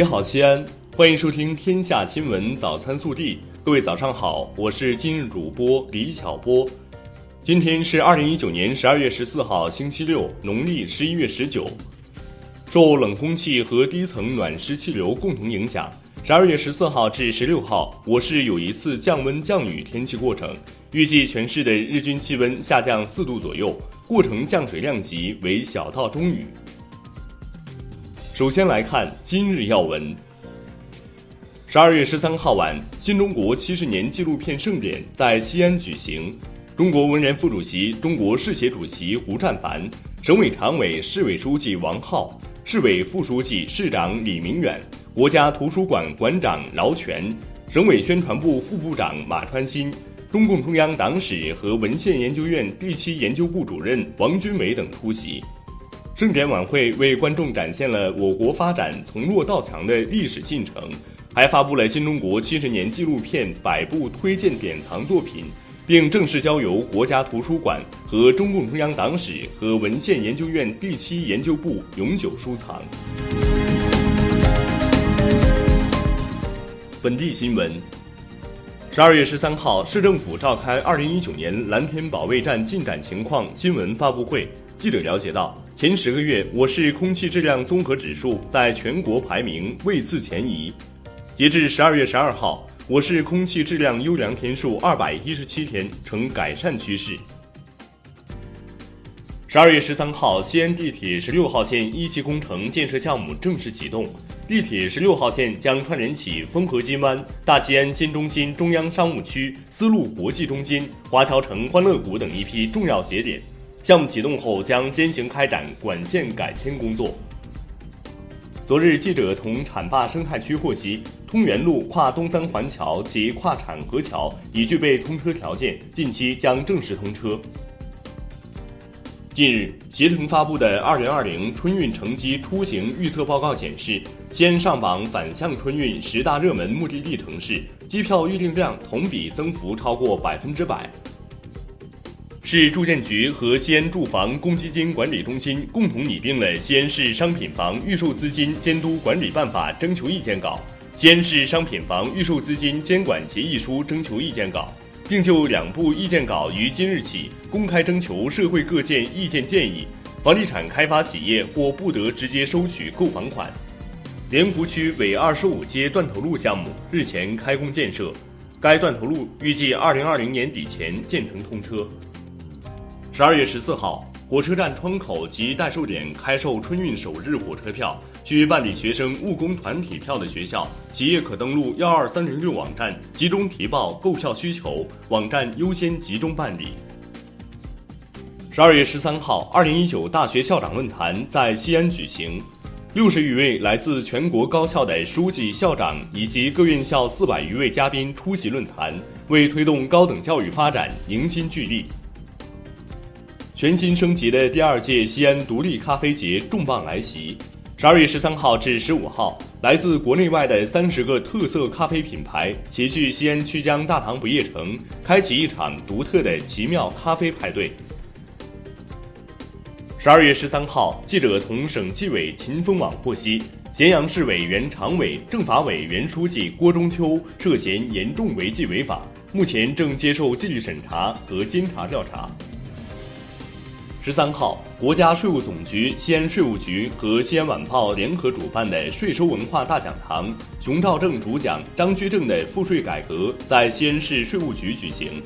你好，西安，欢迎收听《天下新闻早餐速递》。各位早上好，我是今日主播李巧波。今天是二零一九年十二月十四号，星期六，农历十一月十九。受冷空气和低层暖湿气流共同影响，十二月十四号至十六号，我市有一次降温降雨天气过程，预计全市的日均气温下降四度左右，过程降水量级为小到中雨。首先来看今日要闻。十二月十三号晚，新中国七十年纪录片盛典在西安举行。中国文联副主席、中国市协主席胡占凡，省委常委、市委书记王浩，市委副书记、市长李明远，国家图书馆馆长饶泉，省委宣传部副部长马川新，中共中央党史和文献研究院第七研究部主任王军伟等出席。盛典晚会为观众展现了我国发展从弱到强的历史进程，还发布了新中国七十年纪录片百部推荐典藏作品。并正式交由国家图书馆和中共中央党史和文献研究院第七研究部永久收藏。本地新闻：十二月十三号，市政府召开二零一九年蓝天保卫战进展情况新闻发布会。记者了解到，前十个月我市空气质量综合指数在全国排名位次前移。截至十二月十二号。我市空气质量优良天数二百一十七天，呈改善趋势。十二月十三号，西安地铁十六号线一期工程建设项目正式启动。地铁十六号线将串联起丰河金湾、大西安新中心中央商务区、丝路国际中心、华侨城欢乐谷等一批重要节点。项目启动后，将先行开展管线改迁工作。昨日，记者从浐灞生态区获悉，通源路跨东三环桥及跨浐河桥已具备通车条件，近期将正式通车。近日，携程发布的二零二零春运乘机出行预测报告显示，西安上榜反向春运十大热门目的地城市，机票预订量同比增幅超过百分之百。市住建局和西安住房公积金管理中心共同拟定了《西安市商品房预售资金监督管理办法》征求意见稿、《西安市商品房预售资金监管协议书》征求意见稿，并就两部意见稿于今日起公开征求社会各界意见建议。房地产开发企业或不得直接收取购房款。莲湖区纬二十五街断头路项目日前开工建设，该断头路预计二零二零年底前建成通车。十二月十四号，火车站窗口及代售点开售春运首日火车票。需办理学生务工团体票的学校、企业可登录幺二三零六网站集中提报购票需求，网站优先集中办理。十二月十三号，二零一九大学校长论坛在西安举行，六十余位来自全国高校的书记、校长以及各院校四百余位嘉宾出席论坛，为推动高等教育发展凝心聚力。全新升级的第二届西安独立咖啡节重磅来袭，十二月十三号至十五号，来自国内外的三十个特色咖啡品牌齐聚西安曲江大唐不夜城，开启一场独特的奇妙咖啡派对。十二月十三号，记者从省纪委秦风网获悉，咸阳市委原常委、政法委原书记郭中秋涉嫌严重违纪违法，目前正接受纪律审查和监察调查。十三号，国家税务总局、西安税务局和西安晚报联合主办的税收文化大讲堂“熊兆正主讲张居正的赋税改革”在西安市税务局举行。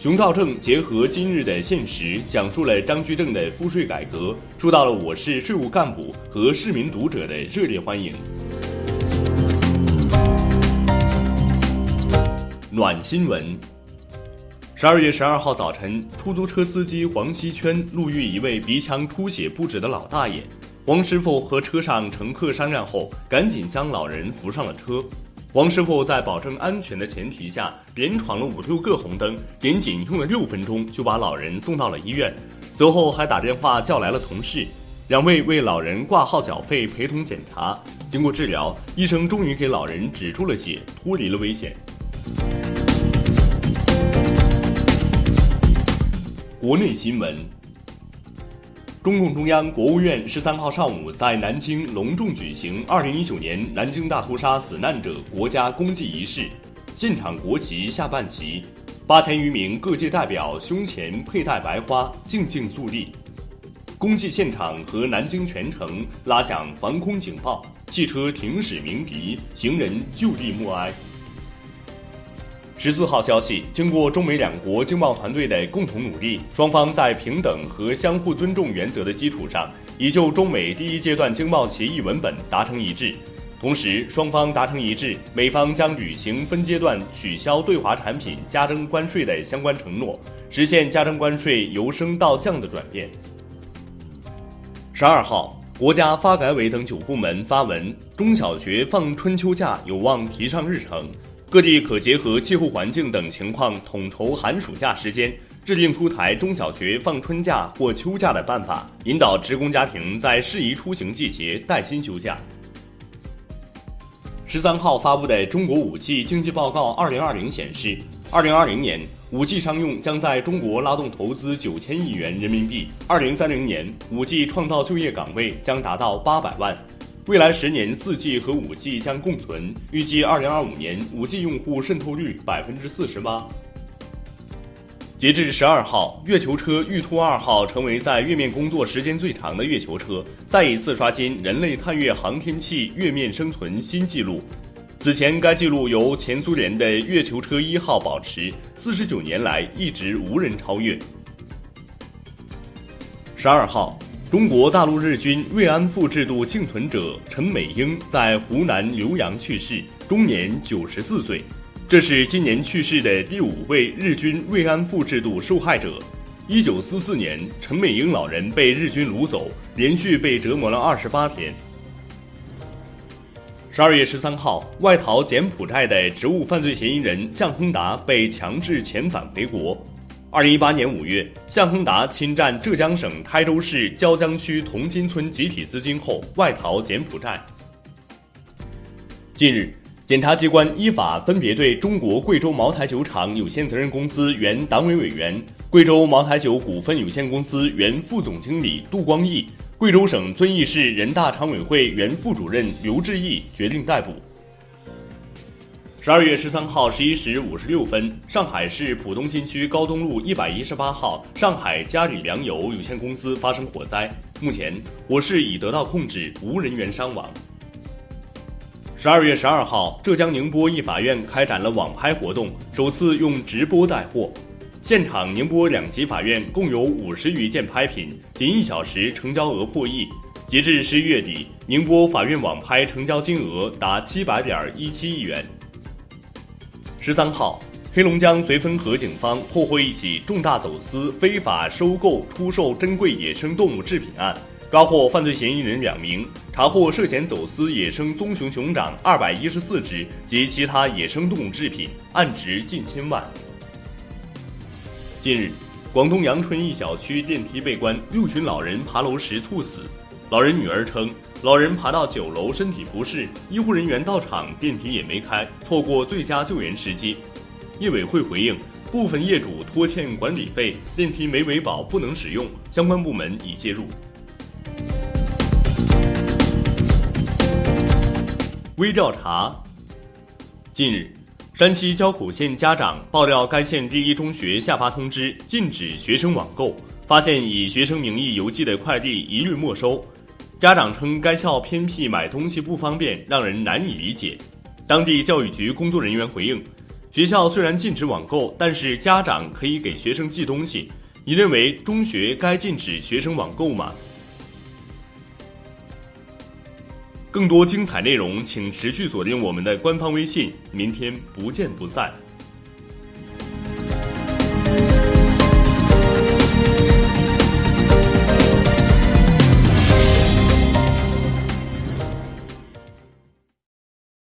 熊兆正结合今日的现实，讲述了张居正的赋税改革，受到了我市税务干部和市民读者的热烈欢迎。暖新闻。十二月十二号早晨，出租车司机黄希圈路遇一位鼻腔出血不止的老大爷，黄师傅和车上乘客商量后，赶紧将老人扶上了车。黄师傅在保证安全的前提下，连闯了五六个红灯，仅仅用了六分钟就把老人送到了医院，随后还打电话叫来了同事，两位为老人挂号缴费、陪同检查。经过治疗，医生终于给老人止住了血，脱离了危险。国内新闻：中共中央、国务院十三号上午在南京隆重举行二零一九年南京大屠杀死难者国家公祭仪式，现场国旗下半旗，八千余名各界代表胸前佩戴白花，静静肃立。公祭现场和南京全城拉响防空警报，汽车停驶鸣笛，行人就地默哀。十四号消息，经过中美两国经贸团队的共同努力，双方在平等和相互尊重原则的基础上，已就中美第一阶段经贸协议文本达成一致。同时，双方达成一致，美方将履行分阶段取消对华产品加征关税的相关承诺，实现加征关税由升到降的转变。十二号，国家发改委等九部门发文，中小学放春秋假有望提上日程。各地可结合气候环境等情况统筹寒暑假时间，制定出台中小学放春假或秋假的办法，引导职工家庭在适宜出行季节带薪休假。十三号发布的《中国五 G 经济报告（二零二零）》显示，二零二零年五 G 商用将在中国拉动投资九千亿元人民币，二零三零年五 G 创造就业岗位将达到八百万。未来十年，四 G 和五 G 将共存。预计二零二五年，五 G 用户渗透率百分之四十八。截至十二号，月球车玉兔二号成为在月面工作时间最长的月球车，再一次刷新人类探月航天器月面生存新纪录。此前，该纪录由前苏联的月球车一号保持，四十九年来一直无人超越。十二号。中国大陆日军慰安妇制度幸存者陈美英在湖南浏阳去世，终年九十四岁。这是今年去世的第五位日军慰安妇制度受害者。一九四四年，陈美英老人被日军掳走，连续被折磨了二十八天。十二月十三号，外逃柬埔寨的职务犯罪嫌疑人向亨达被强制遣返回国。二零一八年五月，向亨达侵占浙江省台州市椒江区同心村集体资金后外逃柬埔寨。近日，检察机关依法分别对中国贵州茅台酒厂有限责任公司原党委委员、贵州茅台酒股份有限公司原副总经理杜光义、贵州省遵义市人大常委会原副主任刘志毅决定逮捕。十二月十三号十一时五十六分，上海市浦东新区高东路一百一十八号上海嘉里粮油有限公司发生火灾，目前火势已得到控制，无人员伤亡。十二月十二号，浙江宁波一法院开展了网拍活动，首次用直播带货，现场宁波两级法院共有五十余件拍品，仅一小时成交额破亿。截至十一月底，宁波法院网拍成交金额达七百点一七亿元。十三号，黑龙江绥芬河警方破获一起重大走私、非法收购、出售珍贵野生动物制品案，抓获犯罪嫌疑人两名，查获涉嫌走私野生棕熊熊掌二百一十四只及其他野生动物制品，案值近千万。近日，广东阳春一小区电梯被关，六群老人爬楼时猝死。老人女儿称。老人爬到九楼，身体不适，医护人员到场，电梯也没开，错过最佳救援时机。业委会回应，部分业主拖欠管理费，电梯没维保，不能使用，相关部门已介入。微调查：近日，山西交口县家长爆料，该县第一中学下发通知，禁止学生网购，发现以学生名义邮寄的快递一律没收。家长称，该校偏僻，买东西不方便，让人难以理解。当地教育局工作人员回应：学校虽然禁止网购，但是家长可以给学生寄东西。你认为中学该禁止学生网购吗？更多精彩内容，请持续锁定我们的官方微信。明天不见不散。